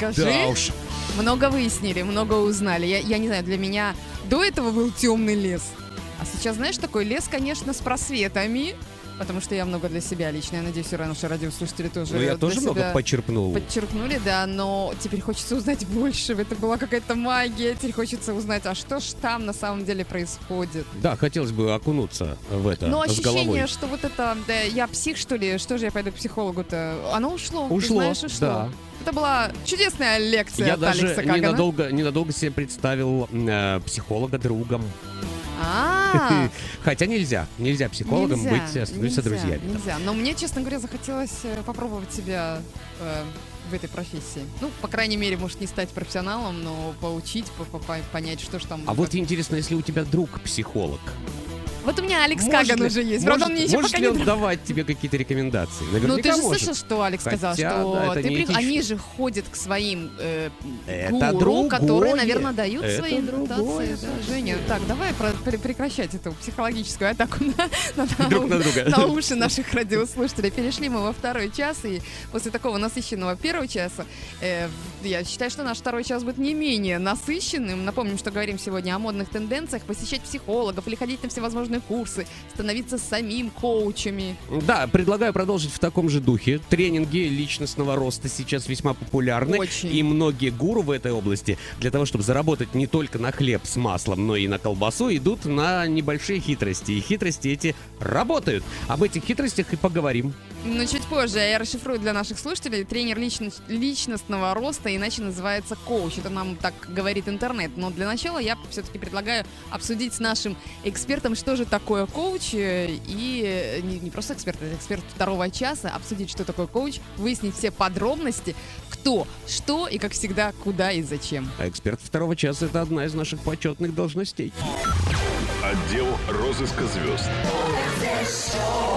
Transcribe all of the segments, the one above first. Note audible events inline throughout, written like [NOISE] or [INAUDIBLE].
Скажи, Да уж. много выяснили, много узнали. Я, я не знаю, для меня до этого был темный лес. А сейчас, знаешь, такой лес, конечно, с просветами. Потому что я много для себя лично. Я надеюсь, все равно наши радиослушатели тоже Ну, я тоже много себя подчерпнул. подчеркнули, да, но теперь хочется узнать больше. Это была какая-то магия. Теперь хочется узнать, а что ж там на самом деле происходит. Да, хотелось бы окунуться в это Но головой. ощущение, что вот это, да, я псих, что ли, что же я пойду к психологу-то? Оно ушло. ты Ушло, знаешь, ушло. да. Это была чудесная лекция Я от даже Алекса Кагана. ненадолго, ненадолго себе представил э, психолога другом. А, [LAUGHS] Хотя нельзя, нельзя психологом нельзя, быть, становиться нельзя, друзьями. Нельзя. Но мне, честно говоря, захотелось э, попробовать себя э, в этой профессии. Ну, по крайней мере, может, не стать профессионалом, но поучить, по- по- по- понять, что ж там. А вот интересно, если у тебя друг психолог, Вот у меня Алекс может Каган ли- уже есть. Правда, он мне еще может пока ли не он дал. давать тебе какие-то рекомендации? Ну, Наверняка ты же может. слышал, что Алекс сказал, Хотя, что да, ты не при- они же ходят к своим э, Это гуру, которые, другое. наверное, дают Это свои интенции. Да, Женя, так, давай про- пре- прекращать эту психологическую атаку на, на- Друг на друга. на уши наших радиослушателей. Перешли мы во второй час, и после такого насыщенного первого часа, э, я считаю, что наш второй час будет не менее насыщенным. Напомним, что говорим сегодня о модных тенденциях, посещать психологов или ходить на всевозможные курсы, становиться самим коучами. Да, предлагаю продолжить в таком же духе. Тренинги личностного роста сейчас весьма популярны. Очень. И многие гуру в этой области для того, чтобы заработать не только на хлеб с маслом, но и на колбасу, идут на небольшие хитрости. И хитрости эти работают. Об этих хитростях и поговорим. Но чуть позже я расшифрую для наших слушателей. Тренер лично- личностного роста, иначе называется коуч. Это нам так говорит интернет. Но для начала я все-таки предлагаю обсудить с нашим экспертом, что же такое коуч. И э, не, не просто эксперт, а эксперт второго часа. Обсудить, что такое коуч, выяснить все подробности, кто, что и, как всегда, куда и зачем. А эксперт второго часа это одна из наших почетных должностей. Отдел розыска звезд.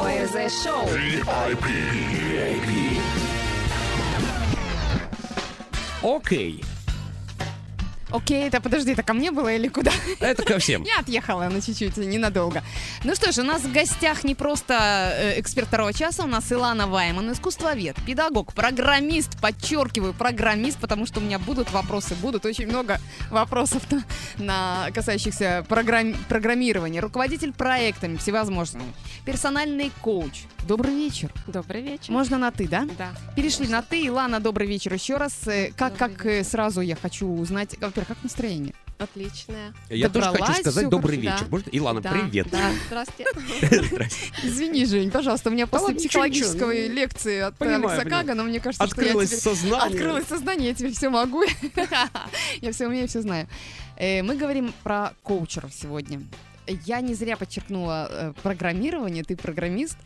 ОРЗ-шоу. Окей. Окей, это подожди, это ко мне было или куда? Это ко всем. Я отъехала на чуть-чуть, ненадолго. Ну что ж, у нас в гостях не просто э, эксперт второго часа, у нас Илана Вайман, искусствовед, педагог, программист, подчеркиваю, программист, потому что у меня будут вопросы, будут очень много вопросов на, на касающихся программ- программирования, руководитель проектами всевозможными, персональный коуч. Добрый вечер. Добрый вечер. Можно на ты, да? Да. Перешли на ты. Илана, добрый вечер еще раз. Э, Как, Добрый как э, сразу я хочу узнать, во-первых, как настроение? Отличная. Я тоже хочу сказать добрый хорошо, вечер. да. Может, Илана, Да, привет. Да. Здравствуйте. Здрасте. Извини, Жень, пожалуйста, у меня после психологической ничего. лекции от Алекса. Кагана, мне кажется, Открылось что я теперь... сознание. Открылось сознание, я теперь все могу. [LAUGHS] я все умею, все знаю. Э, Мы говорим про коучеров сегодня. Я не зря подчеркнула э, программирование, ты программист.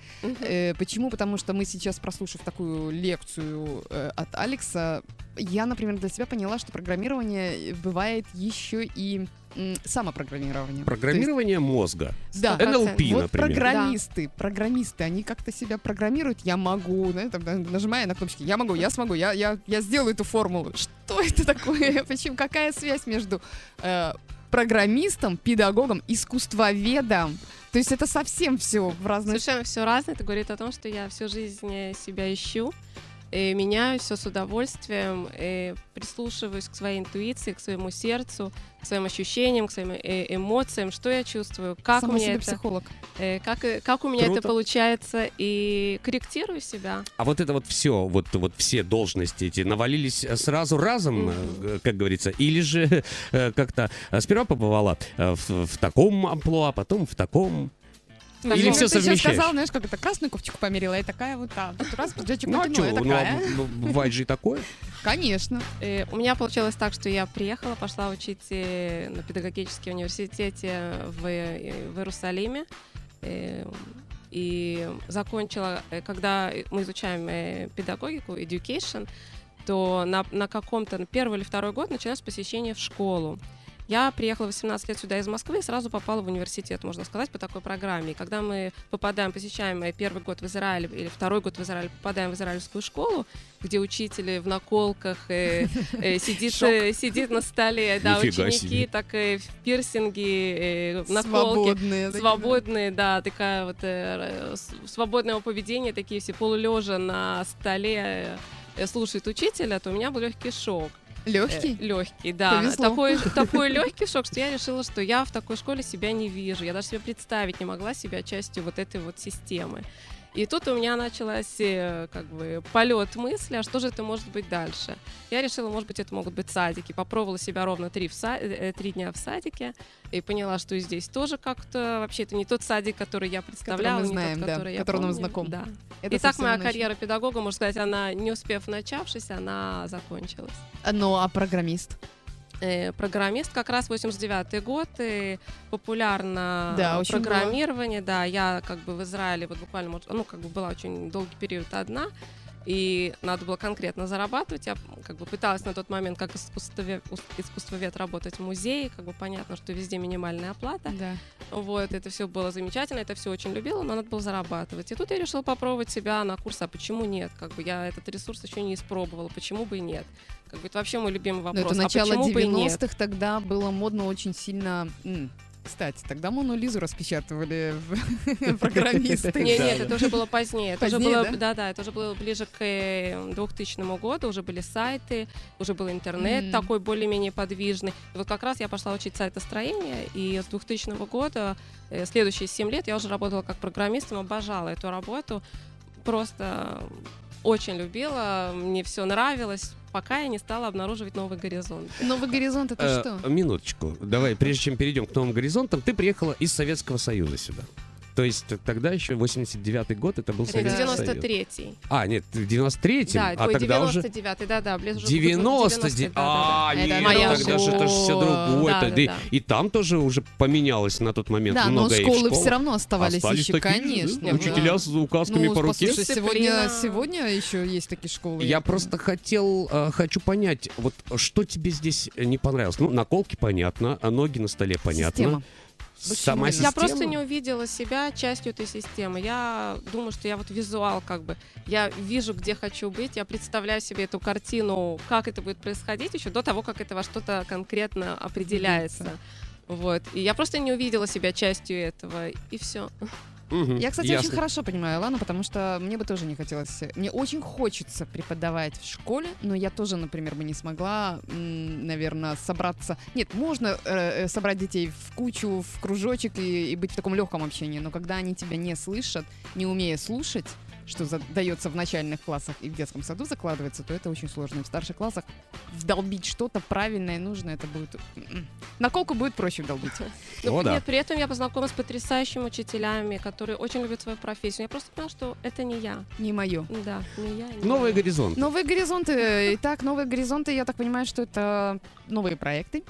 Э, Почему? Потому что мы сейчас, прослушав такую лекцию э, от Алекса, я, например, для себя поняла, что программирование бывает еще и самопрограммирование. То есть Программирование мозга. да. NLP, Вот например. программисты, программисты, они как-то себя программируют. Я могу, да, там, да, нажимая на кнопочки, я могу, я смогу, я, я, я сделаю эту формулу. Что это такое? [LAUGHS] Почему? Какая связь между э, программистом, педагогом, искусствоведом? То есть это совсем все в разные Совершенно все разное. Это говорит о том, что я всю жизнь э, себя ищу, и меняю все с удовольствием, и прислушиваюсь к своей интуиции, к своему сердцу, к своим ощущениям, к своим э, эмоциям, что я чувствую, как Сама у меня себе это, психолог. э, как, э, как у меня Круто. это получается, и корректирую себя. А вот это вот все, вот, вот все должности эти навалились сразу разом, э, как говорится, или же э, как-то э, сперва побывала э, в, в таком амплуа, потом в таком. Или ну, всё ты сейчас совмещаешь? сказал, знаешь, как это красную кофточку померила, и такая вот так. Вот раз, пиджачок Ну а что, и такая. ну, а, ну, бывает же и такое. [LAUGHS] Конечно. Э, У меня получилось так, что я приехала, пошла учить э, на педагогический университете в, э, в Иерусалиме. э, И закончила, э, когда мы изучаем э, педагогику, education, то на, на каком-то на первый или второй год началось посещение в школу. Я приехала в 18 лет сюда из Москвы и сразу попала в университет, можно сказать, по такой программе. И когда мы попадаем, посещаем э, первый год в Израиле или второй год в Израиле, попадаем в израильскую школу, где учитель в наколках э, [LAUGHS] э, сидит, э, сидит на столе, да, Нифига ученики себе. так э, в пирсинге, э, наколки, Свободные. свободные, да, такая вот э, свободного поведения, такие все полулежа на столе, э, э, слушает учителя, то у меня был легкий шок. Легкий? легкий, да. Повезло. Такой, такой легкий шок, что я решила, что я в такой школе себя не вижу. Я даже себе представить не могла себя частью вот этой вот системы. И тут у меня началась э, как бы полет мысли, а что же это может быть дальше? Я решила, может быть, это могут быть садики. Попробовала себя ровно три, в са- э, три дня в садике и поняла, что и здесь тоже как-то вообще это не тот садик, который я представляла, мы не знаем, тот, да, который я который нам помню. знаком. Да. Это и так моя иначе. карьера педагога, можно сказать, она не успев начавшись, она закончилась. Ну, а программист? Э, программист как раз 89 год и популярно Да, программирование. Да я как бы в Израиле вот буквально ну как бы была очень долгий период одна и надо было конкретно зарабатывать я как бы пыталась на тот момент как искусствовед, искусствовед работать в музее как бы понятно что везде минимальная оплата Да. вот, это все было замечательно, это все очень любила, но надо было зарабатывать. И тут я решила попробовать себя на курсе, а почему нет? Как бы я этот ресурс еще не испробовала, почему бы и нет? Как бы это вообще мой любимый Но вопрос. это начало а и нет? 90-х, тогда было модно очень сильно... Кстати, тогда Мону Лизу распечатывали [LAUGHS] [LAUGHS] программисты. Нет, да. это уже было позднее. Это уже было, да? да, это уже было ближе к э, 2000 году, уже были сайты, уже был интернет такой более-менее подвижный. И вот как раз я пошла учить сайтостроение, и с 2000 года, э, следующие 7 лет я уже работала как программистом, обожала эту работу, просто очень любила, мне все нравилось, пока я не стала обнаруживать новый горизонт. Новый горизонт это Э, что? Минуточку. Давай, прежде чем перейдем к новым горизонтам, ты приехала из Советского Союза сюда. То есть тогда еще 89-й год, это был Это Советский Союз. 93-й. А, нет, в 93-м, Да, а ой, тогда уже... 99-й, да-да, ближе уже к 90 да, да, А, Это нет, моя тогда же это же все другое. Да, да, да и- да. Там тоже уже поменялось на тот момент Да, но многое. в школы все равно оставались Остались еще, такие конечно. да, да. Учителя с указками Ну, по руке. сегодня, сегодня еще есть такие школы. Я просто хотел, э, хочу понять, вот что тебе здесь не понравилось? Ну, наколки понятно, а ноги на столе понятно. Система. Сама Я система. Я просто не увидела себя частью этой системы. Я думаю, что я вот визуал как бы. Я вижу, где хочу быть, я представляю себе эту картину, как это будет происходить еще до того, как это во что-то конкретно определяется. Вот. И я просто не увидела себя частью этого, и все. Мгм, Я, кстати, ясно. очень хорошо понимаю Лану, потому что мне бы тоже не хотелось... Мне очень хочется преподавать в школе, но я тоже, например, бы не смогла, наверное, собраться... Нет, можно э, э, собрать детей в кучу, в кружочек и, и быть в таком легком общении, но когда они тебя не слышат, не умея слушать, что дается в начальных классах и в детском саду закладывается, то это очень сложно. И в старших классах вдолбить что-то правильное и нужное, это будет... м-м. Наколку будет проще вдолбить. [LAUGHS] Но О, да. нет, при этом я познакомилась с потрясающими учителями, которые очень любят свою профессию. Я просто поняла, что это не я. Не мое. Да, не я. не Новые я. горизонты. Новые горизонты. Итак, новые горизонты, я так понимаю, что это новые проекты.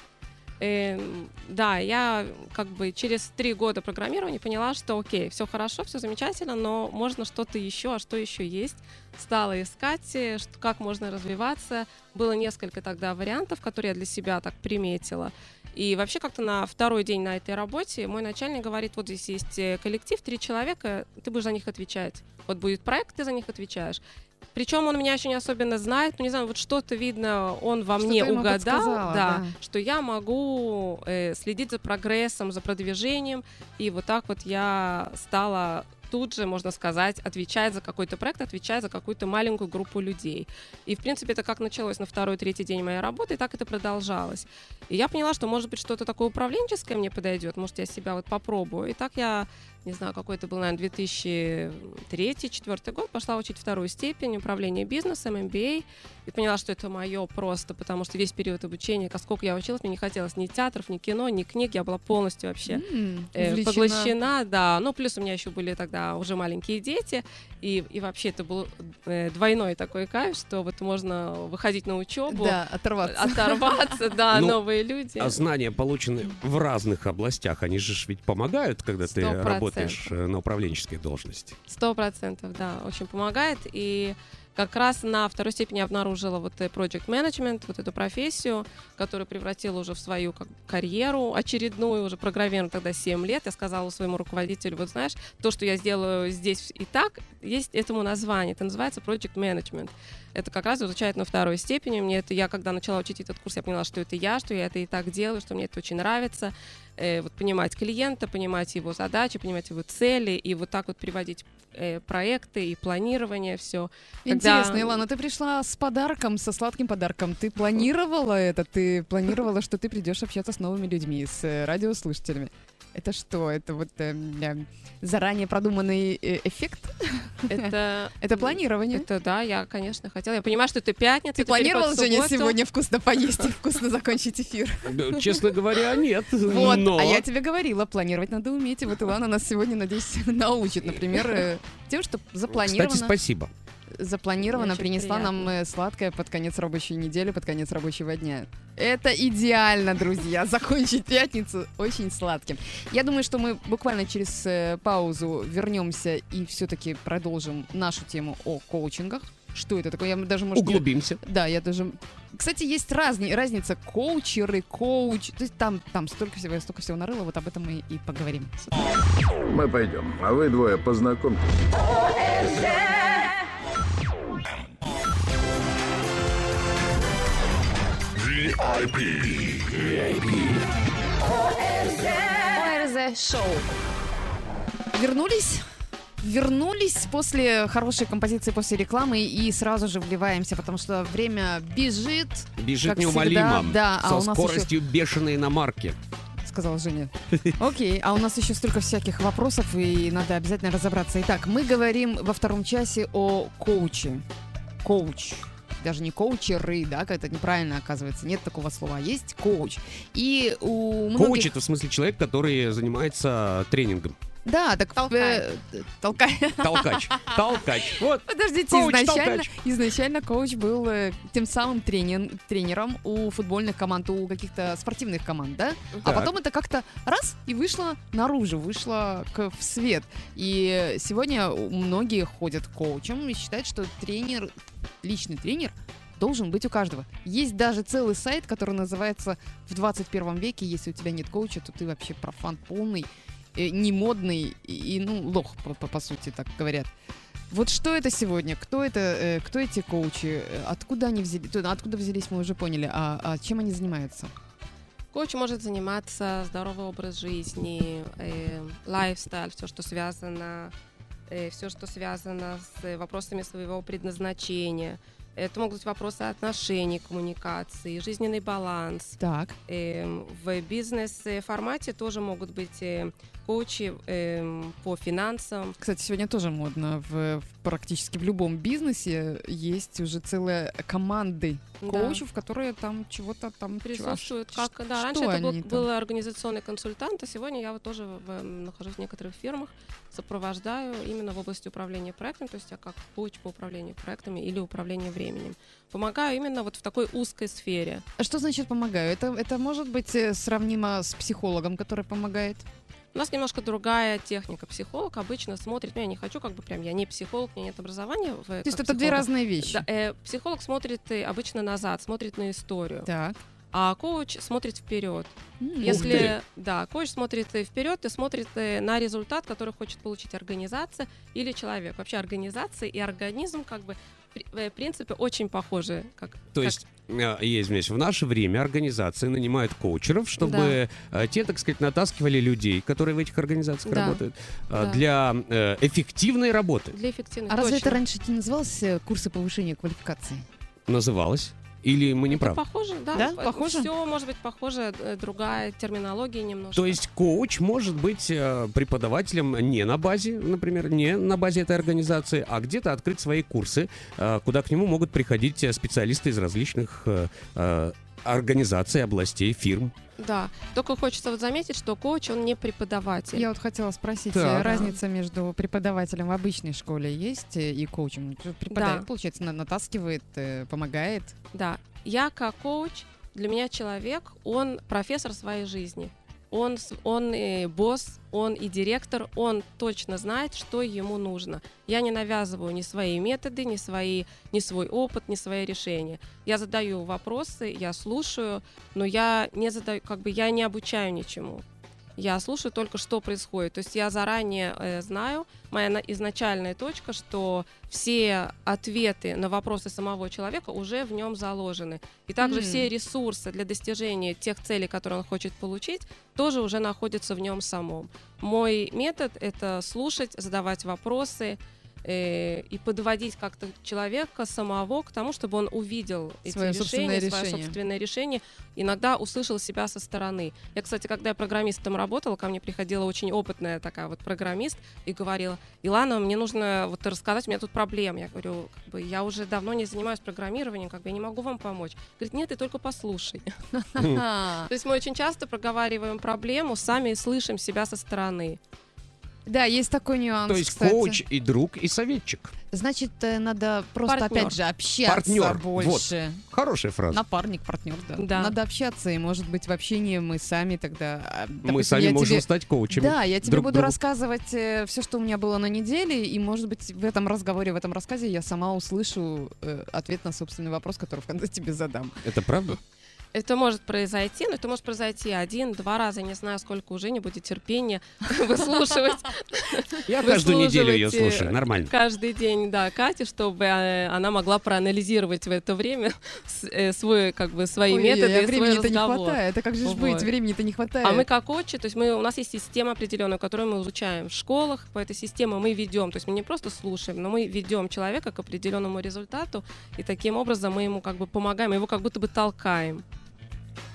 Эм, да, я как бы через три года программирования поняла, что окей, все хорошо, все замечательно, но можно что-то еще, а что еще есть. Стала искать, э, как можно развиваться. Было несколько тогда вариантов, которые я для себя так приметила. И вообще как-то на второй день на этой работе мой начальник говорит, вот здесь есть э, коллектив, три человека, ты будешь за них отвечать. Вот будет проект, ты за них отвечаешь. Причем он меня еще не особенно знает, ну не знаю, вот что-то видно, он во Что-то мне угадал, да, да. что я могу э, следить за прогрессом, за продвижением, и вот так вот я стала тут же, можно сказать, отвечать за какой-то проект, отвечать за какую-то маленькую группу людей. И, в принципе, это как началось на второй-третий день моей работы, и так это продолжалось. И я поняла, что, может быть, что-то такое управленческое мне подойдет, может, я себя вот попробую. И так я, не знаю, какой это был, наверное, 2003-2004 год, пошла учить вторую степень управления бизнесом, MBA, и поняла, что это мое просто, потому что весь период обучения, сколько я училась, мне не хотелось ни театров, ни кино, ни книг, я была полностью вообще М, э, поглощена, да. Ну, плюс у меня еще были тогда уже маленькие дети, и, и вообще это был э, двойной такой кайф, что вот можно выходить на учебу, Да, оторваться. оторваться, [LAUGHS] да, Ну, новые люди. А знания, полученные в разных областях, они же ведь помогают, когда ты Сто процентов. работаешь э, на управленческой должности. Сто процентов, да, очень помогает. И как раз на второй степени обнаружила вот project management, вот эту профессию, которую превратила уже в свою как, карьеру очередную, уже программирую тогда 7 лет. Я сказала своему руководителю, вот знаешь, то, что я сделаю здесь и так, есть этому название. Это называется project management. Это как раз изучает на второй степени. Мне это, я когда начала учить этот курс, я поняла, что это я, что я это и так делаю, что мне это очень нравится. Э, вот понимать клиента, понимать его задачи, понимать его цели и вот так вот приводить э, проекты и планирование, все. Интересно, Илана, ты пришла с подарком, со сладким подарком. Ты планировала это? Ты планировала, что ты придешь общаться с новыми людьми, с э, радиослушателями? Это что? Это вот э, э, заранее продуманный э, эффект? Это, [LAUGHS] Это планирование. это да, я, конечно, хотела. Я понимаю, что это пятница. Ты в Женя, сегодня вкусно поесть и вкусно закончить эфир? [LAUGHS] Честно говоря, нет. Вот, но... а я тебе говорила, планировать надо уметь. И вот Илана нас сегодня, надеюсь, [LAUGHS] научит, например, э, тем, что Кстати, запланировано, спасибо. Запланировано Очень принесла нам приятно. э, сладкое под конец рабочей недели, под конец рабочего дня. Это идеально, друзья, [LAUGHS] закончить пятницу очень сладким. Я думаю, что мы буквально через э, паузу вернемся и все-таки продолжим нашу тему о коучингах. Что это такое? Я даже, может, не- Углубимся. да, я даже... Кстати, есть разни... разница коучеры, коуч. То есть там, там столько всего, я столько всего нарыла, вот об этом мы и поговорим. Мы пойдем, а вы двое познакомьтесь. ОРЗ шоу. Вернулись? Вернулись после хорошей композиции, после рекламы и сразу же вливаемся, потому что время бежит, Бежит Как неумолимо. всегда, да, а со у нас скоростью бешеной иномарки. сказала Женя. Окей, а у нас еще столько всяких вопросов, и надо обязательно разобраться. Итак, мы говорим во втором часе о коуче. Коуч. Даже не коучеры, да, как это неправильно оказывается. Нет такого слова, а есть коуч. И у многих... Коуч это в смысле человек, который занимается тренингом. Да, так... Толкает. э, толкай. Толкач. Толкач. Вот. Подождите, Коуч, изначально, толкач. изначально коуч был э, тем самым тренин- тренером у футбольных команд, у каких-то спортивных команд, да? А Так. потом это как-то раз и вышло наружу, вышло к, в свет. И сегодня многие ходят к коучам и считают, что тренер, личный тренер должен быть у каждого. Есть даже целый сайт, который называется «В 21 веке, если у тебя нет коуча, то ты вообще профан полный, не модный и, ну, лох, по, по- по сути, так говорят. Вот что это сегодня? Кто это? э, кто эти коучи? Э, Откуда они взялись? Откуда взялись, мы уже поняли. А, а чем они занимаются? Коуч может заниматься здоровый образ жизни, э, lifestyle, все, что связано, все, что связано с вопросами своего предназначения. Это могут быть вопросы отношений, коммуникации, жизненный баланс. Так. Эм, в бизнес-формате тоже могут быть э, коучи эм, по финансам. Кстати, сегодня тоже модно. В, в практически в любом бизнесе есть уже целые команды Да. коучев, которые там чего-то там присутствуют. а Как, ш- да, раньше это был, там? был организационный консультант, а сегодня я вот тоже в- нахожусь в некоторых фирмах, сопровождаю именно в области управления проектом, то есть я как коуч по управлению проектами или управлению временем. Помогаю именно вот в такой узкой сфере. А Что значит помогаю? Это, это может быть э, сравнимо с психологом, который помогает? У нас немножко другая техника. Психолог обычно смотрит, ну я не хочу как бы прям, я не психолог, у меня нет образования. В, То есть это две разные вещи. Да, э, психолог смотрит э, обычно назад, смотрит на историю, Так. а коуч смотрит вперед. Ты. Если да, коуч смотрит э, вперед и смотрит э, на результат, который хочет получить организация или человек. Вообще организация и организм как бы э, в принципе очень похожи. Как, То как- есть, э, я извиняюсь, в наше время организации нанимают коучеров, чтобы э, те, так сказать, натаскивали людей, которые в этих организациях Да. работают, э, Да. для эффективной работы. для эффективных А разве точно. это раньше не называлось курсы повышения квалификации? Называлось. Или мы не Это правы? похоже, да. Да, похоже? Все может быть похоже, э, другая терминология немножко. То есть коуч может быть э, преподавателем не на базе, например, не на базе этой организации, а где-то открыть свои курсы, э, куда к нему могут приходить специалисты из различных организаций, областей, фирм. Да. Только хочется вот заметить, что коуч, он не преподаватель. Я вот хотела спросить, Так. э, разница между преподавателем в обычной школе есть э, и коучем? Преподаватель, Да. получается, на- натаскивает, э, помогает. Да. Я как коуч, для меня человек, он профессор своей жизни. Он, он и босс, он и директор, он точно знает, что ему нужно. Я не навязываю ни свои методы, ни, свои, ни свой опыт, ни свои решения. Я задаю вопросы, я слушаю, но я не задаю, как бы я не обучаю ничему. Я слушаю только, что происходит. То есть я заранее э, знаю, моя на- изначальная точка, что все ответы на вопросы самого человека уже в нем заложены. И также М. все ресурсы для достижения тех целей, которые он хочет получить, тоже уже находятся в нем самом. Мой метод — это слушать, задавать вопросы, э, и подводить как-то человека самого к тому, чтобы он увидел эти Своё собственное решения, свое решение. собственное решение, иногда услышал себя со стороны. Я, кстати, когда я программистом работала, ко мне приходила очень опытная такая вот программист и говорила, Илана, мне нужно вот рассказать, у меня тут проблема. Я говорю, как бы, я уже давно не занимаюсь программированием, как бы я не могу вам помочь. Говорит, нет, ты только послушай. То есть мы очень часто проговариваем проблему, сами слышим себя со стороны. Да, есть такой нюанс, То есть кстати. коуч и друг, и советчик. Значит, э, надо просто, Партнер. опять же, общаться Партнер, больше. Хорошая фраза. Напарник, партнер, да. Да. Надо общаться, и, может быть, в общении мы сами тогда... а, Мы допустим, сами я можем тебе- стать коучами. Да, я тебе друг буду другу. рассказывать все, что у меня было на неделе, и, может быть, в этом разговоре, в этом рассказе я сама услышу э, ответ на собственный вопрос, который в конце тебе задам. Это правда? Это может произойти, но это может произойти один-два раза. Я не знаю, сколько уже не будет терпения [LAUGHS] выслушивать [LAUGHS] Я каждую неделю ее э, слушаю, нормально. каждый день, да, Катю, чтобы э, она могла проанализировать в это время э, свой, как бы, свои Ой, методы а и свой времени-то не разговор. хватает, а как же Вот. быть, времени-то не хватает. А мы как коучи, то есть мы, у нас есть система определенная, которую мы изучаем в школах, по этой системе мы ведем, то есть мы не просто слушаем, но мы ведем человека к определенному результату, и таким образом мы ему как бы помогаем, его как будто бы толкаем.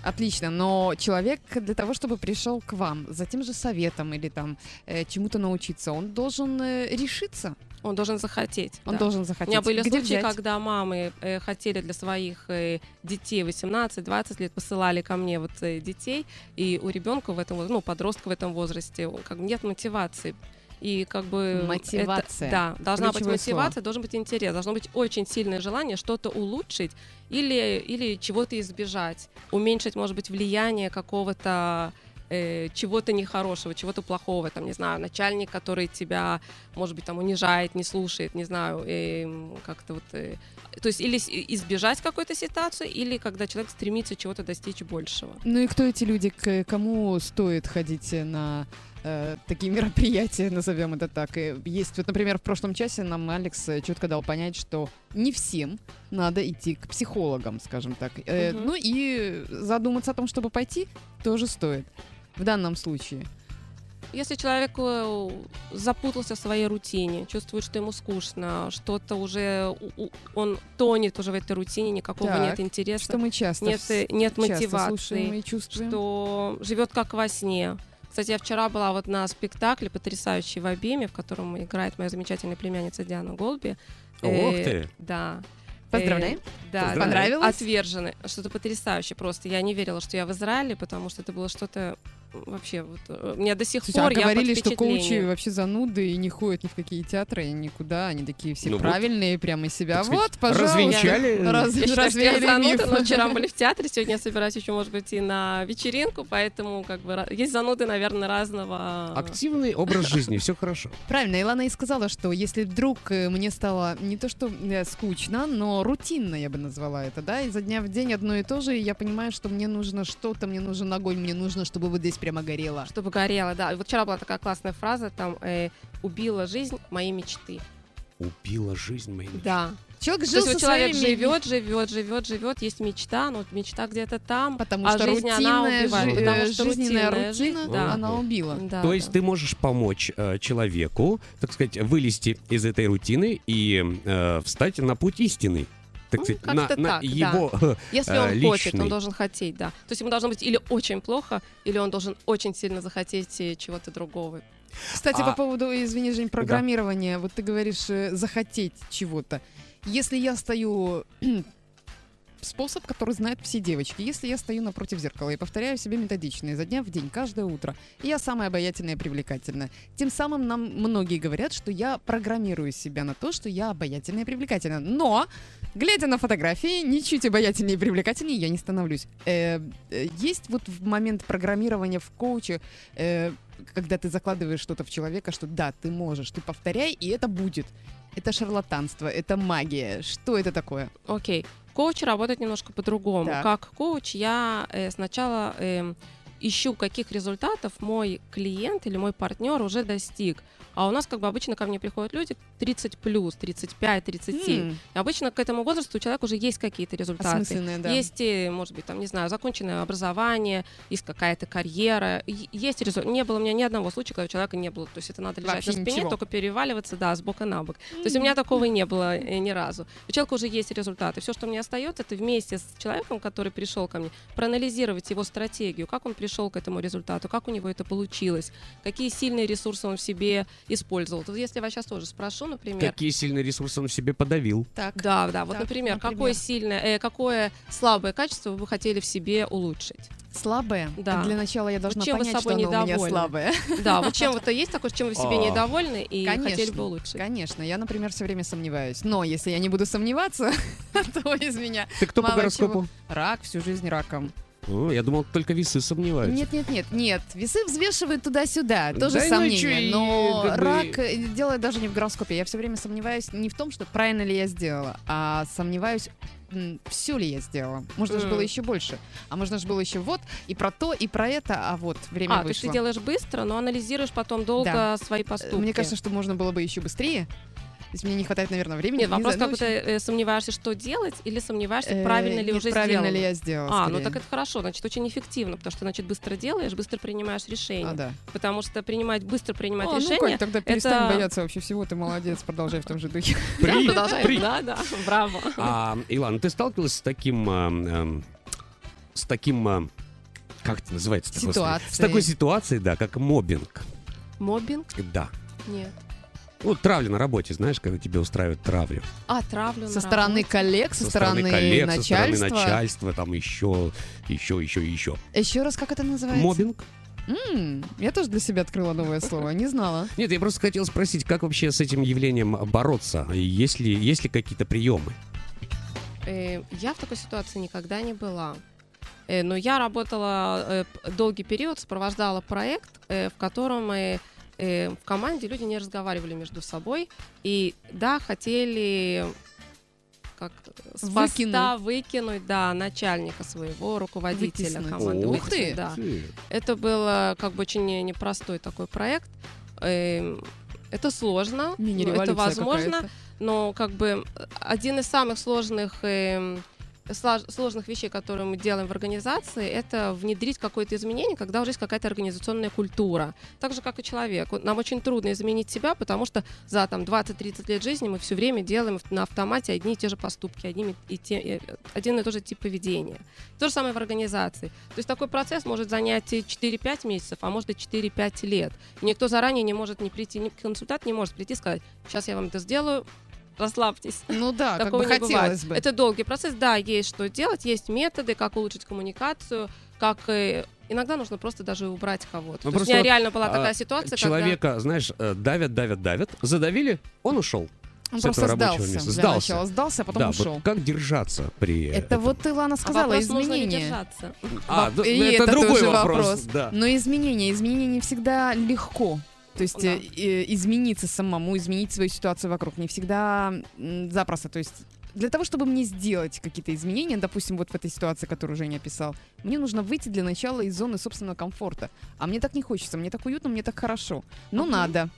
Отлично, но человек для того, чтобы пришел к вам за тем же советом или там э, чему-то научиться, он должен э, решиться, Он должен захотеть. он да. должен У захотеть. меня были Где случаи, взять? когда мамы э, хотели для своих э, детей 18-20 лет, посылали ко мне вот э, детей, и у ребенка в этом, ну, подростка в этом возрасте, как нет мотивации. И как бы... Мотивация. это- да, должна быть Ключевое слово. мотивация, должен быть интерес, должно быть очень сильное желание что-то улучшить или, или чего-то избежать, уменьшить, может быть, влияние какого-то э, чего-то нехорошего, чего-то плохого, там, не знаю, начальник, который тебя, может быть, там унижает, не слушает, не знаю, эм, как-то вот, э, то есть или избежать какой-то ситуации, или когда человек стремится чего-то достичь большего. Ну и кто эти люди, к кому стоит ходить на э, такие мероприятия, назовем это так. И есть, вот, например, в прошлом часе нам Алекс четко дал понять, что не всем надо идти к психологам, скажем так. Э. Ну и задуматься о том, чтобы пойти, тоже стоит. В данном случае. Если человек э, запутался в своей рутине, чувствует, что ему скучно, что-то уже он тонет уже в этой рутине, никакого Так, нет интереса, Что мы часто, нет, э, нет часто мотивации. слушаем и чувствуем. что живет как во сне. Кстати, я вчера была вот на спектакле потрясающий в Обиме, в котором играет моя замечательная племянница Диана Голби. Ух Э, ты! Да. Поздравляем. Э, да, Поздравляем. Понравилось? Отвержены. Что-то потрясающее просто. Я не верила, что я в Израиле, потому что это было что-то вообще... Вот, э, меня до сих Слушайте, а пор я говорили, что коучи вообще зануды и не ходят ни в какие театры, никуда. Они такие все Ну вот. правильные, прямо из себя. Вот, пожалуйста. развенчали. Раз- Я считаю, что я зануда, но вчера мы [LAUGHS] были в театре, сегодня я собираюсь еще, может быть, и на вечеринку, поэтому как бы есть зануды, наверное, разного... Активный образ жизни, все хорошо. [LAUGHS] Правильно, Илона и сказала, что если вдруг э, мне стало не то что э, скучно, но рутинно, я бы назвала это, да, изо дня в день одно и то же, и я понимаю, что мне нужно что-то, мне нужен огонь, мне нужно, чтобы вот здесь прямо горело. Чтобы горело, да. И Вот вчера была такая классная фраза, там, э, убила жизнь моей мечты. Убила жизнь моей мечты. Да. Человек То жил есть со человек своими- живет, живет, живет, живет, есть мечта, но вот мечта где-то там, Потому а что жизнь она убивает, жи- потому э, что жизненная рутинная рутина, жизнь, да. она убила. Да, То есть да. ты можешь помочь э, человеку, так сказать, вылезти из этой рутины и э, встать на путь истины. Так Ну, сказать, как-то на, на так, да. его э, [LAUGHS] Если э, он хочет, личный. он должен хотеть, да. То есть ему должно быть или очень плохо, или он должен очень сильно захотеть э, чего-то другого. Кстати, А- по поводу, извини, Жень, программирования, вот ты говоришь э, захотеть чего-то. Если я стою [CLEARS THROAT] способ, который знают все девочки. Если я стою напротив зеркала и повторяю себе методично изо дня в день, каждое утро, я самая обаятельная и привлекательная, тем самым нам многие говорят, что я программирую себя на то, что я обаятельная и привлекательная. Но, глядя на фотографии, ничуть обаятельнее и привлекательнее я не становлюсь. Э, э, есть вот в момент программирования в коуче, э, когда ты закладываешь что-то в человека, что да, ты можешь, ты повторяй, и это будет. Это шарлатанство, это магия. Что это такое? Окей. Коуч работает немножко по-другому. Так. Как коуч я э, сначала эм, ищу, каких результатов мой клиент или мой партнер уже достиг. А у нас как бы обычно ко мне приходят люди 30 плюс, 35, 37. М, И обычно к этому возрасту у человека уже есть какие-то результаты. Да. Есть, э, может быть, там, не знаю, законченное образование, есть какая-то карьера, есть результат. Не было у меня ни одного случая, когда у человека не было. То есть это надо лежать Вообще на спине, ничего. только переваливаться, да, с бока на бок. То есть у меня такого и не было э, ни разу. У человека уже есть результаты. Все, что мне остается, это вместе с человеком, который пришел ко мне, проанализировать его стратегию, как он пришел к этому результату, как у него это получилось, какие сильные ресурсы он в себе использовал. Вот если я вас сейчас тоже спрошу, например, Какие сильные ресурсы он в себе подавил? Так. да, да. Вот, Так, например, например. какое сильное, э, какое слабое качество вы бы хотели в себе улучшить? Слабое? Да. Для начала я должна чем вы понять, собой что оно у меня слабое. Да, вот чем вот есть такое, чем вы в себе А. недовольны и Конечно. хотели бы улучшить? Конечно, я, например, все время сомневаюсь. Но если я не буду сомневаться, [LAUGHS] то из меня Ты кто по гороскопу? рак всю жизнь раком. О, я думал, только весы сомневаются. Нет, нет, нет, нет. Весы взвешивают туда-сюда. Тоже Да, ну сомнения. чё, и но как бы- рак э, дело даже не в гороскопе. Я все время сомневаюсь не в том, что правильно ли я сделала, а сомневаюсь, все ли я сделала. Можно же М. было еще больше. А можно же было еще вот и про то, и про это, а вот время А, то есть вышло. ты делаешь быстро, но анализируешь потом долго Да. свои Э, поступки. Мне кажется, что можно было бы еще быстрее. То есть мне не хватает, наверное, времени. Нет, Не вопрос, как ну, ты э, сомневаешься, что делать, или сомневаешься, э, правильно ли уже правильно сделано? ли я сделала. А, ну так это хорошо, значит, очень эффективно, потому что, значит, быстро делаешь, быстро принимаешь решение. А, да. Потому что принимать, быстро принимать А, ну, решение... Кать, тогда перестань бояться вообще всего, ты молодец, продолжай в том же духе. [LAUGHS] Продолжай. Да, да, браво. А, Илана, ты сталкивалась с таким... а, эм, с таким... как это называется? господи? С такой ситуацией, да, как мобинг. Мобинг? Да. Нет. Ну, травля на работе, знаешь, когда тебе устраивают травлю. А, травлю Со на стороны работе? коллег, со, стороны, коллег, со стороны начальства. начальства, там еще, еще, еще, еще. Еще раз, как это называется? Мобинг? М, я тоже для себя открыла новое слово, не знала. Нет, я просто хотел спросить, как вообще с этим явлением бороться? Есть ли, есть ли какие-то приемы? Э, Я в такой ситуации никогда не была. Э, Но я работала э, долгий период, сопровождала проект, э, в котором э, э, в команде люди не разговаривали между собой. И да, хотели как с Выкинуть. поста выкинуть, да, начальника своего, руководителя Вытеснуть. команды. Ух ты! Да. Это был как бы очень не- непростой такой проект. Эм, Это сложно, но это возможно, но как бы один из самых сложных эм, сложных вещей, которые мы делаем в организации, это внедрить какое-то изменение, когда уже есть какая-то организационная культура. Так же, как и человек. Вот Нам очень трудно изменить себя, потому что за там 20-30 лет жизни мы все время делаем на автомате одни и те же поступки, одни и те, э, один и тот же тип поведения. То же самое в организации. То есть такой процесс может занять и 4-5 месяцев, а может и 4-5 лет. Никто заранее не может не прийти, ни консультант не может прийти и сказать, сейчас я вам это сделаю, расслабьтесь. Ну да, как бы не бывает. хотелось бы. Это долгий процесс, да, есть что делать, есть методы, как улучшить коммуникацию, как э, иногда нужно просто даже убрать кого-то. Ну, То есть у меня реально была а, такая ситуация, Человека, знаешь, э, давят, давят, давят, задавили, он ушел. Он с просто сдался. места. Для Сдался. начала сдался, а потом да, ушел. вот как держаться при Это этом? вот Илана когда... сказала, Вопрос, нужно ли изменения. держаться. А, Воп- да, и это, это другой тоже вопрос. вопрос. Да. Но изменения, изменения не всегда легко. То есть Да. э, измениться самому, изменить свою ситуацию вокруг не всегда запросто. То есть для того, чтобы мне сделать какие-то изменения, допустим, вот в этой ситуации, которую Женя описал, мне нужно выйти для начала из зоны собственного комфорта. А мне так не хочется, мне так уютно, мне так хорошо. Но Ага. надо.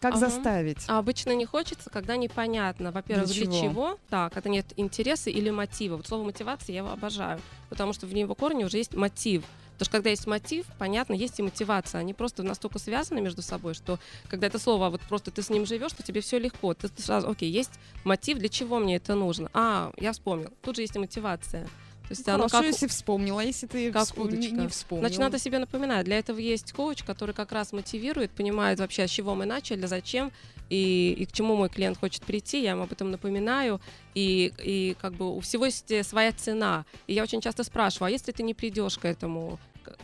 Как Ага. заставить? А обычно не хочется, когда непонятно, во-первых, Для для, чего? чего, да, когда нет интереса или мотива. Вот слово мотивация я его обожаю, потому что в его корне уже есть мотив. Потому что когда есть мотив, понятно, есть и мотивация. Они просто настолько связаны между собой, что когда это слово, вот просто ты с ним живешь, то тебе все легко. Ты, ты сразу, окей, есть мотив, для чего мне это нужно? А, я вспомнил. Тут же есть и мотивация. То есть оно Хорошо, как- если вспомнила, а если ты как вспом- не, удочка. не вспомнила. Значит, надо себе напоминать. Для этого есть коуч, который как раз мотивирует, понимает вообще, с чего мы начали, зачем и, и к чему мой клиент хочет прийти. Я ему об этом напоминаю. И, и как бы у всего есть своя цена. И я очень часто спрашиваю, а если ты не придешь к этому,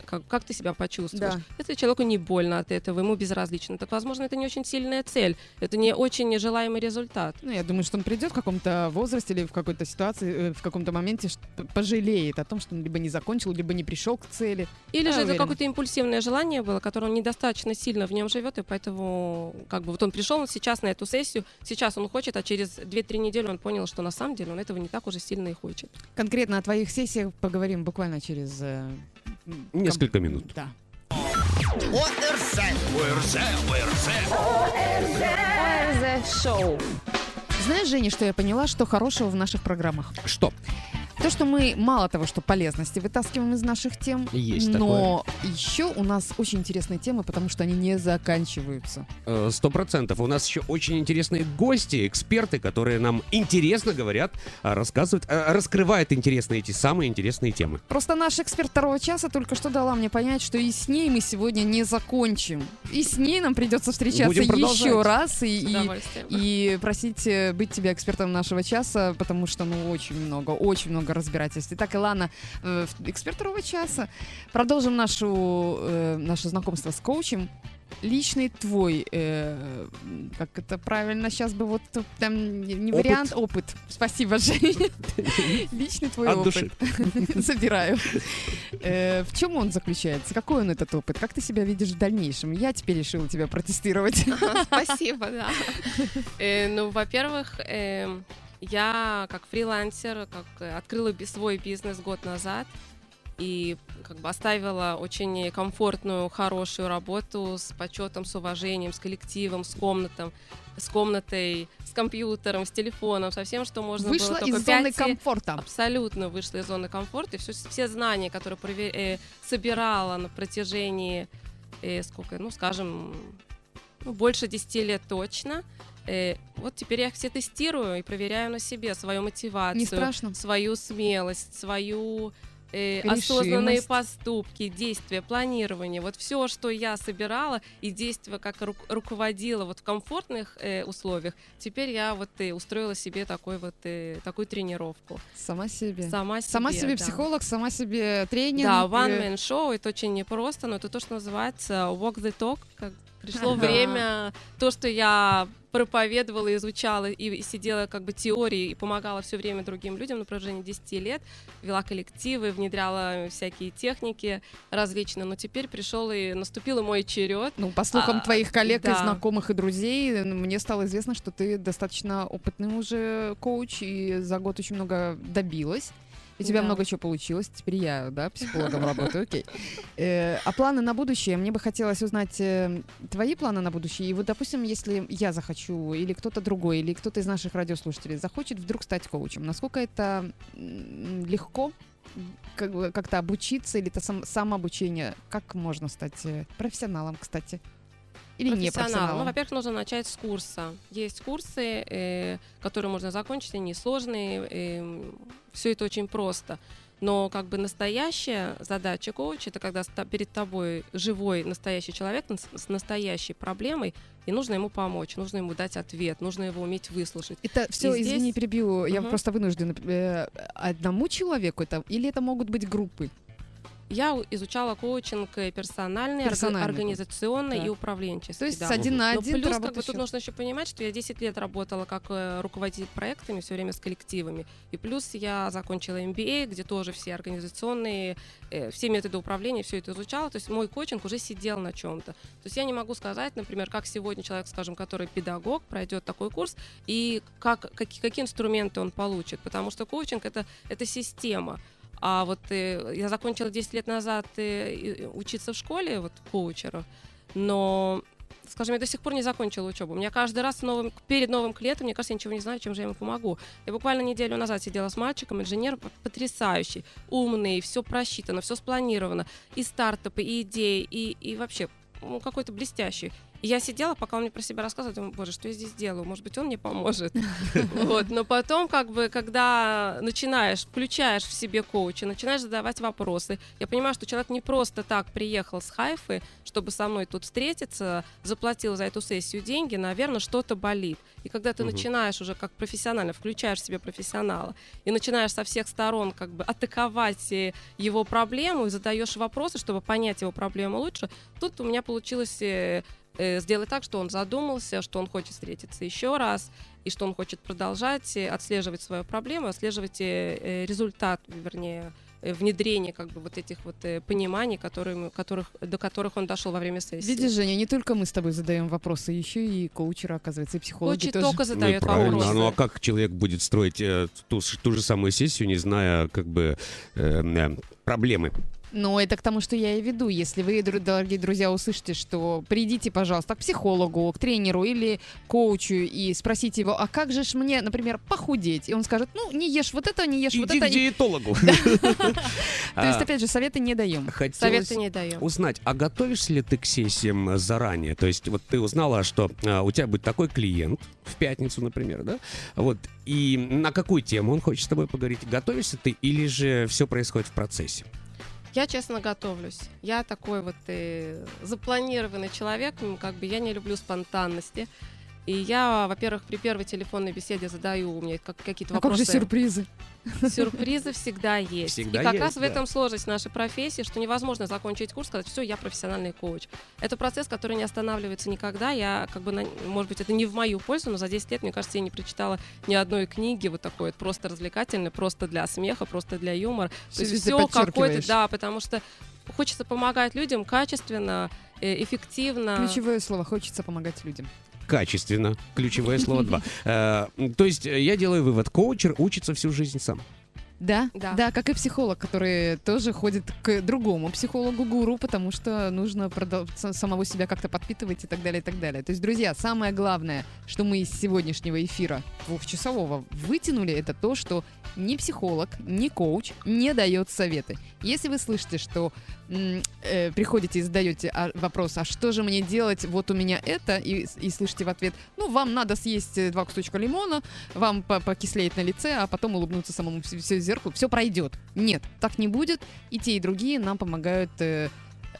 как, как ты себя почувствуешь? Да. Если человеку не больно от этого, ему безразлично, так, возможно, это не очень сильная цель, это не очень нежелаемый результат. Ну, я думаю, что он придет в каком-то возрасте или в какой-то ситуации, э, в каком-то моменте пожалеет о том, что он либо не закончил, либо не пришел к цели. Или Я же это уверена. какое-то импульсивное желание было, которое он недостаточно сильно в нем живет, и поэтому как бы вот он пришел сейчас на эту сессию, сейчас он хочет, а через 2-3 недели он понял, что на самом деле он этого не так уже сильно и хочет. Конкретно о твоих сессиях поговорим буквально через э, Несколько ком- минут. Да. ОРЗ. ОРЗ. ОРЗ. ОРЗ шоу. Знаешь, Женя, что я поняла, что хорошего в наших программах? Что? То, что мы мало того, что полезности вытаскиваем из наших тем, Есть но еще у нас очень интересные темы, потому что они не заканчиваются. Э, Сто процентов. У нас еще очень интересные гости, эксперты, которые нам интересно говорят, а, рассказывают, а, раскрывают интересные эти самые интересные темы. Просто наш эксперт второго часа только что дала мне понять, что и с ней мы сегодня не закончим. И с ней нам придется встречаться Будем еще раз и, и, и просить э, быть тебя экспертом нашего часа, потому что, ну, очень много, очень много разбирательств. Итак, Илана, э, в- эксперт второго часа. Продолжим нашу, э, наше знакомство с коучем. Личный твой, э, как это правильно сейчас бы вот там не не Опыт. вариант, опыт. Спасибо, Женя. [LAUGHS] Личный твой От опыт. [LAUGHS] Забираю. Э, В чем он заключается? Какой он этот опыт? Как ты себя видишь в дальнейшем? Я теперь решила тебя протестировать. Спасибо, да. Э, Ну, во-первых, эм, я как фрилансер как э, открыла свой бизнес год назад и как бы оставила очень комфортную, хорошую работу с почетом, с уважением, с коллективом, с комнатом, с комнатой, с компьютером, с телефоном, со всем, что можно Вышла было только из зоны комфорта. абсолютно вышла из зоны комфорта. И всё- все знания, которые прове- э, собирала на протяжении, э, сколько, ну, скажем, ну, больше 10 лет точно, э, вот теперь я их все тестирую и проверяю на себе свою мотивацию, Не страшно? свою смелость, свою э, Решимость. осознанные поступки, действия, планирование. Вот все, что я собирала и действия, как ру- руководила вот в комфортных э, условиях, теперь я вот э, устроила себе такой вот, э, такую тренировку. Сама себе. Сама себе, Сама себе да. психолог, сама себе тренер. Да, Э, one man show это очень непросто, но это то, что называется walk the talk. Как пришло Ага. время, то, что я проповедовала, изучала и сидела как бы теории и помогала все время другим людям на протяжении 10 лет, вела коллективы, внедряла всякие техники различные, но теперь пришел и наступил и мой черед. Ну, по слухам А, твоих коллег и да. знакомых и друзей, мне стало известно, что ты достаточно опытный уже коуч и за год очень много добилась. У тебя Да. много чего получилось. Теперь я, да, психологом работаю, окей. Э, А планы на будущее? Мне бы хотелось узнать э, твои планы на будущее. И вот, допустим, если я захочу, или кто-то другой, или кто-то из наших радиослушателей захочет вдруг стать коучем, насколько это легко как-то обучиться, или это сам, самообучение? Как можно стать э, профессионалом, кстати? Или не Профессионал. Ну, во-первых, нужно начать с курса. Есть курсы, э, которые можно закончить, они сложные, все это очень просто. Но как бы настоящая задача коуча это когда перед тобой живой настоящий человек с настоящей проблемой, и нужно ему помочь, нужно ему дать ответ, нужно его уметь выслушать. Это все, И здесь- извини, перебью, я Мгм. просто вынуждена. э, одному человеку это, или это могут быть группы? Я изучала коучинг э, персональный, Персональный. То Так. и управленческий. То есть да. с один на Но один ты плюс, как бы, тут нужно еще понимать, что я 10 лет работала как э, руководитель проектами, все время с коллективами. И плюс я закончила MBA, где тоже все организационные, э, все методы управления, все это изучала. То есть мой коучинг уже сидел на чем-то. То есть я не могу сказать, например, как сегодня человек, скажем, который педагог, пройдет такой курс, и как, какие, какие инструменты он получит. Потому что коучинг это, это система. А вот э, я закончила 10 лет назад э, учиться в школе, вот коучеров, но, скажем, я до сих пор не закончила учебу. У меня каждый раз новым, перед новым клиентом, мне кажется, я ничего не знаю, чем же я ему помогу. Я буквально неделю назад сидела с мальчиком, инженер потрясающий, умный, все просчитано, все спланировано, и стартапы, и идеи, и, и вообще ну, какой-то блестящий. Я сидела, пока он мне про себя рассказывал, думаю, боже, что я здесь делаю? Может быть, он мне поможет. [LAUGHS] Вот. Но потом, как бы, когда начинаешь, включаешь в себе коуча, начинаешь задавать вопросы, я понимаю, что человек не просто так приехал с Хайфы, чтобы со мной тут встретиться, заплатил за эту сессию деньги, наверное, что-то болит. И когда ты Мгм. начинаешь уже как профессионально, включаешь в себе профессионала, и начинаешь со всех сторон как бы атаковать э, его проблему и задаешь вопросы, чтобы понять его проблему лучше, тут у меня получилось э, сделать так, что он задумался, что он хочет встретиться еще раз, и что он хочет продолжать э, отслеживать свою проблему, отслеживать э, результат, вернее, внедрение как бы вот этих вот э, пониманий, которые, которых, до которых он дошел во время сессии. Видишь, Женя, не только мы с тобой задаем вопросы, еще и коучеры, оказывается, и психологи Коучи тоже. только Ну, задает правильно. вопросы. Ну а как человек будет строить э, ту, ту же самую сессию, не зная как бы э, э, проблемы? Но это к тому, что я и веду. Если вы, дорогие друзья, услышите, что придите, пожалуйста, к психологу, к тренеру или коучу и спросите его, а как же ж мне, например, похудеть? И он скажет, ну, не ешь вот это, не ешь вот Иди это. к диетологу. [LAUGHS] То есть, А, опять же, советы не даем. Советы не даем. узнать, а готовишься ли ты к сессиям э, заранее? То есть вот ты узнала, что а, у тебя будет такой клиент в пятницу, например, да? Вот. И на какую тему он хочет с тобой поговорить? Готовишься ты или же все происходит в процессе? Я честно готовлюсь. Я такой вот э, запланированный человек, как бы я не люблю спонтанности. И я, во-первых, при первой телефонной беседе задаю у меня как- какие-то А как же вопросы. сюрпризы? Сюрпризы всегда есть. Всегда и как есть, раз в да. этом сложность нашей профессии, что невозможно закончить курс, сказать, все, я профессиональный коуч. Это процесс, который не останавливается никогда. Я, как бы, на- может быть, это не в мою пользу, но за 10 лет, мне кажется, я не прочитала ни одной книги вот такой вот просто развлекательной, просто для смеха, просто для юмора. Всё То есть все какое-то, да, потому что хочется помогать людям качественно, э, эффективно. Ключевое слово «хочется помогать людям». Качественно. Ключевое слово два. Э, То есть э, я делаю вывод. Коучер учится всю жизнь сам. Да, Да. да, как и психолог, который тоже ходит к другому психологу-гуру, потому что нужно с- самого себя как-то подпитывать и так далее, и так далее. То есть, друзья, самое главное, что мы из сегодняшнего эфира двухчасового вытянули, это то, что ни психолог, ни коуч не дает советы. Если вы слышите, что э, приходите и задаете а, вопрос, а что же мне делать, вот у меня это, и, и слышите в ответ, ну, вам надо съесть э, два кусочка лимона, вам по- покислеет на лице, а потом улыбнуться самому все, в зеркало, все пройдет. Нет, так не будет. И те, и другие нам помогают э,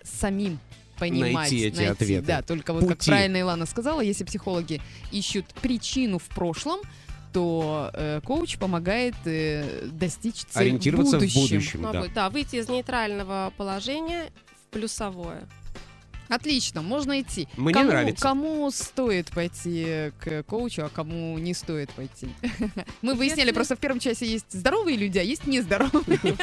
самим понимать. Найти эти ответы. Да, только вот как Пути. правильно Илана сказала, если психологи ищут причину в прошлом, то э, коуч помогает э, достичь цели Ориентироваться в будущем. в будущем. Да. да, выйти из нейтрального положения в плюсовое. Отлично, можно идти. Мне кому, нравится. Кому стоит пойти к коучу, а кому не стоит пойти? [LAUGHS] Мы выясняли, Если- просто в первом часе есть здоровые люди, а есть нездоровые. [LAUGHS]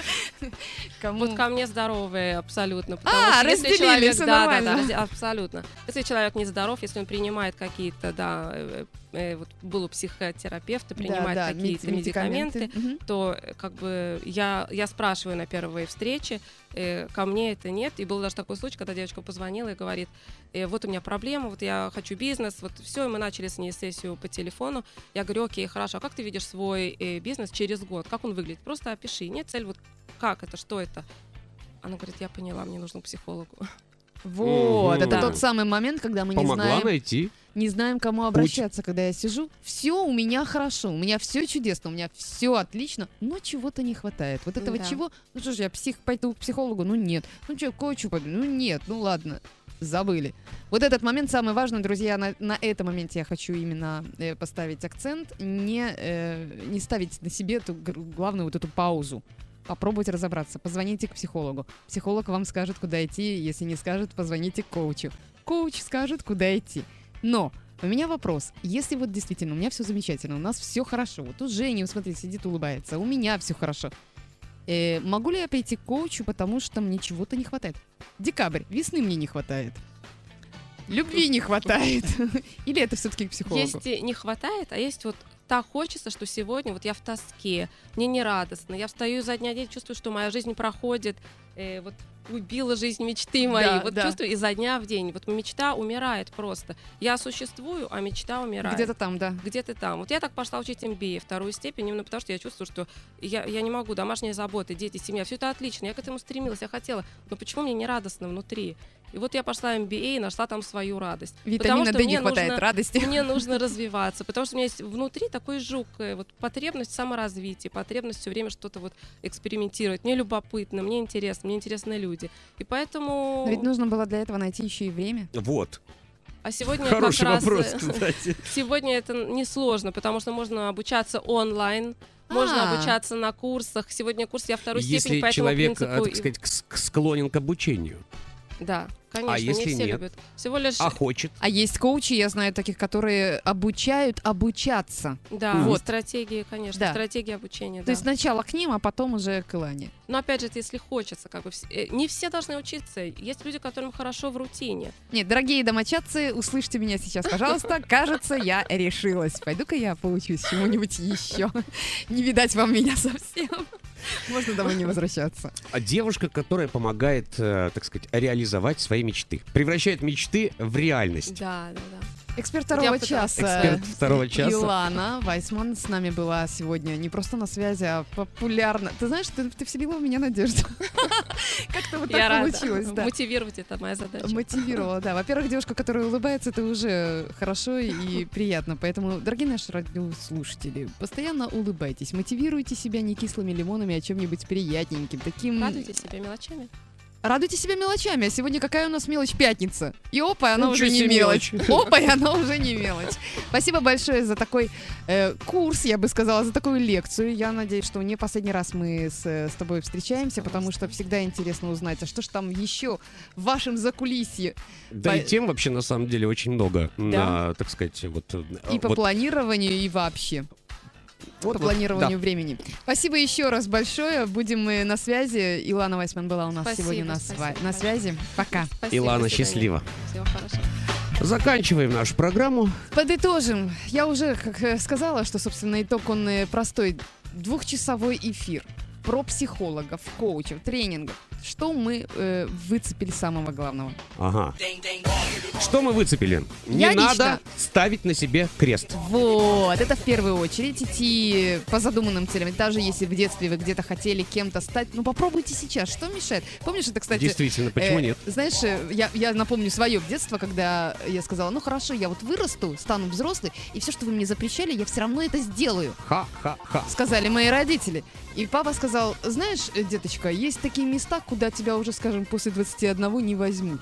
Кому... Вот ко мне здоровые абсолютно. А, что если разделили, человек, да, да, нормально. да, абсолютно. Если человек нездоров, если он принимает какие-то, да, э, э, вот был у психотерапевта, принимает Да, да, какие-то мед- медикаменты, то э, как бы я, я спрашиваю на первой встрече, э, ко мне это нет. И был даже такой случай, когда девочка позвонила и говорит, э, вот у меня проблема, вот я хочу бизнес, вот все, и мы начали с ней сессию по телефону. Я говорю, окей, хорошо, а как ты видишь свой э, бизнес через год? Как он выглядит? Просто опиши. Нет цель, вот как это, что это? Она говорит, я поняла, мне нужно к психологу. Вот, это тот самый момент, когда мы не Помогла знаем, найти. не знаем, к кому обращаться, когда я сижу. Все у меня хорошо, у меня все чудесно, у меня все отлично, но чего-то не хватает. Вот этого Да. чего? Ну что ж, я псих, пойду к психологу? Ну нет. Ну что, коучу пойду? Ну нет, ну ладно. Забыли. Вот этот момент самый важный, друзья. На, на этом моменте я хочу именно э, поставить акцент. Не, э, не ставить на себе эту главную вот эту паузу. Попробовать разобраться. Позвоните к психологу. Психолог вам скажет, куда идти. Если не скажет, позвоните к коучу. Коуч скажет, куда идти. Но у меня вопрос. Если вот действительно у меня все замечательно, у нас все хорошо. Вот у Жени, смотри, сидит, улыбается. У меня все хорошо. Э, могу ли я пойти к коучу, потому что мне чего-то не хватает? Декабрь, весны мне не хватает. Любви не хватает. [LAUGHS] Или это все-таки к психологу? Есть и не хватает, а есть вот так хочется, что сегодня вот я в тоске, мне не радостно, я встаю изо дня день, чувствую, что моя жизнь проходит, э, вот убила жизнь мечты моей, Да, вот да. чувствую изо дня в день, вот мечта умирает просто. Я существую, а мечта умирает. Где-то там, да. где-то там. Вот я так пошла учить MBA, вторую степень, именно потому что я чувствую, что я, я не могу, домашние заботы, дети, семья, все это отлично, я к этому стремилась, я хотела, но почему мне не радостно внутри? И вот я пошла MBA и нашла там свою радость. Витамина что D не мне хватает, нужно- радости. Мне нужно развиваться, потому что у меня есть внутри такой жук, вот потребность саморазвития, потребность все время что-то вот экспериментировать. Мне любопытно, мне интересно, мне интересны люди. И поэтому... Но ведь нужно было для этого найти еще и время. Вот. А сегодня Хороший как раз, вопрос, э, кстати. [LAUGHS] Сегодня это несложно, потому что можно обучаться онлайн, можно А. обучаться на курсах. Сегодня курс я вторую Если степень по этому человек, э, принципу. так сказать, склонен к обучению, Да, конечно, А если не все нет? любят. Всего лишь, а хочет, А есть коучи, я знаю таких, которые обучают обучаться. да, Вот. стратегии, конечно, Да. стратегии обучения, То да. есть сначала к ним, а потом уже к Илане. Но опять же, это если хочется, как бы э, не все должны учиться. Есть люди, которым хорошо в рутине. Нет, дорогие домочадцы, услышьте меня сейчас, пожалуйста. [LAUGHS] Кажется, я решилась. Пойду-ка я поучусь чему-нибудь еще. Не видать вам меня совсем. [LAUGHS] Можно домой не возвращаться. А девушка, которая помогает, э, так сказать, реализовать свои мечты. Превращает мечты в реальность. Да, да, да. Эксперт второго часа. Эксперт второго часа. Илана Вайсман с нами была сегодня не просто на связи, а популярна. Ты знаешь, ты, ты вселила в меня надежду. [LAUGHS] Как-то вот так получилось, да. Мотивировать это моя задача. Мотивировала, да. Во-первых, девушка, которая улыбается, это уже хорошо и приятно. Поэтому, дорогие наши радиослушатели, постоянно улыбайтесь, мотивируйте себя не кислыми лимонами, а чем-нибудь приятненьким. Таким... Радуйте себя мелочами. Радуйте себя мелочами. А сегодня какая у нас мелочь пятница? И опа, она Ничего уже не мелочь. мелочь. Опа, и она уже не мелочь. Спасибо большое за такой э, курс, я бы сказала, за такую лекцию. Я надеюсь, что не последний раз мы с, э, с тобой встречаемся, потому что всегда интересно узнать, а что ж там еще в вашем закулисье Да По- и тем вообще на самом деле очень много. Да. На, так сказать, вот... э, и по вот- планированию, и вообще. Вот- по вот, планированию да. времени. Спасибо еще раз большое. Будем мы на связи. Илана Вайсман была у нас Спасибо, сегодня на, спасибо, на связи. Пока. Спасибо, Илана, счастливо. Всего хорошего. Заканчиваем нашу программу. Подытожим. Я уже как э, сказала, что, собственно, итог он э, простой. Двухчасовой эфир про психологов, коучев, тренингов. Что мы э, выцепили самого главного? Ага. Что мы выцепили? Не Я надо лично- ставить на себе крест. Вот, это в первую очередь идти по задуманным целям. Даже если в детстве вы где-то хотели кем-то стать, ну попробуйте сейчас. Что мешает? Помнишь, это, кстати... Действительно, почему э, нет? Знаешь, э, я, я напомню свое детство, когда я сказала, ну хорошо, я вот вырасту, стану взрослой, и все, что вы мне запрещали, я все равно это сделаю. Ха-ха-ха. сказали мои родители. И папа сказал, знаешь, э, деточка, есть такие места, куда тебя уже, скажем, после 21 не возьмут.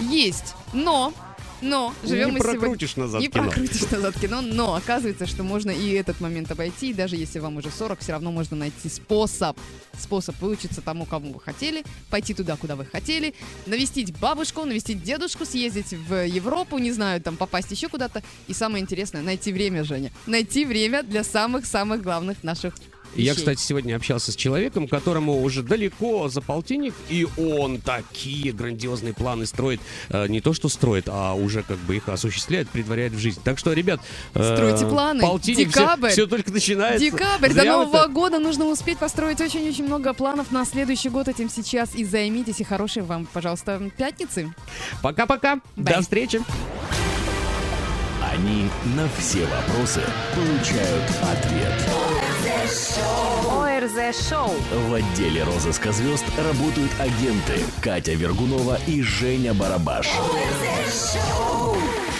Есть, но, но, живем Не мы сегодня... прокрутишь назад Не кино. прокрутишь назад кино, но оказывается, что можно и этот момент обойти, и даже если вам уже 40, все равно можно найти способ, способ выучиться тому, кому вы хотели, пойти туда, куда вы хотели, навестить бабушку, навестить дедушку, съездить в Европу, не знаю, там попасть еще куда-то. И самое интересное, найти время, Женя. Найти время для самых-самых главных наших Я, вещей. кстати, сегодня общался с человеком, которому уже далеко за полтинник, и он такие грандиозные планы строит. Э, не то, что строит, а уже как бы их осуществляет, предваряет в жизнь. Так что, ребят, э, Стройте планы. полтинник, Декабрь. Все, только начинается. Декабрь, Зря до Нового так- года нужно успеть построить очень-очень много планов на следующий год. Этим сейчас и займитесь. И хорошей вам, пожалуйста, пятницы. Пока-пока. До встречи. Они на все вопросы получают ответ. ОРЗ-шоу. В отделе розыска звезд работают агенты Катя Вергунова и Женя Барабаш.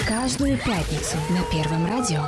Каждую пятницу на Первом радио.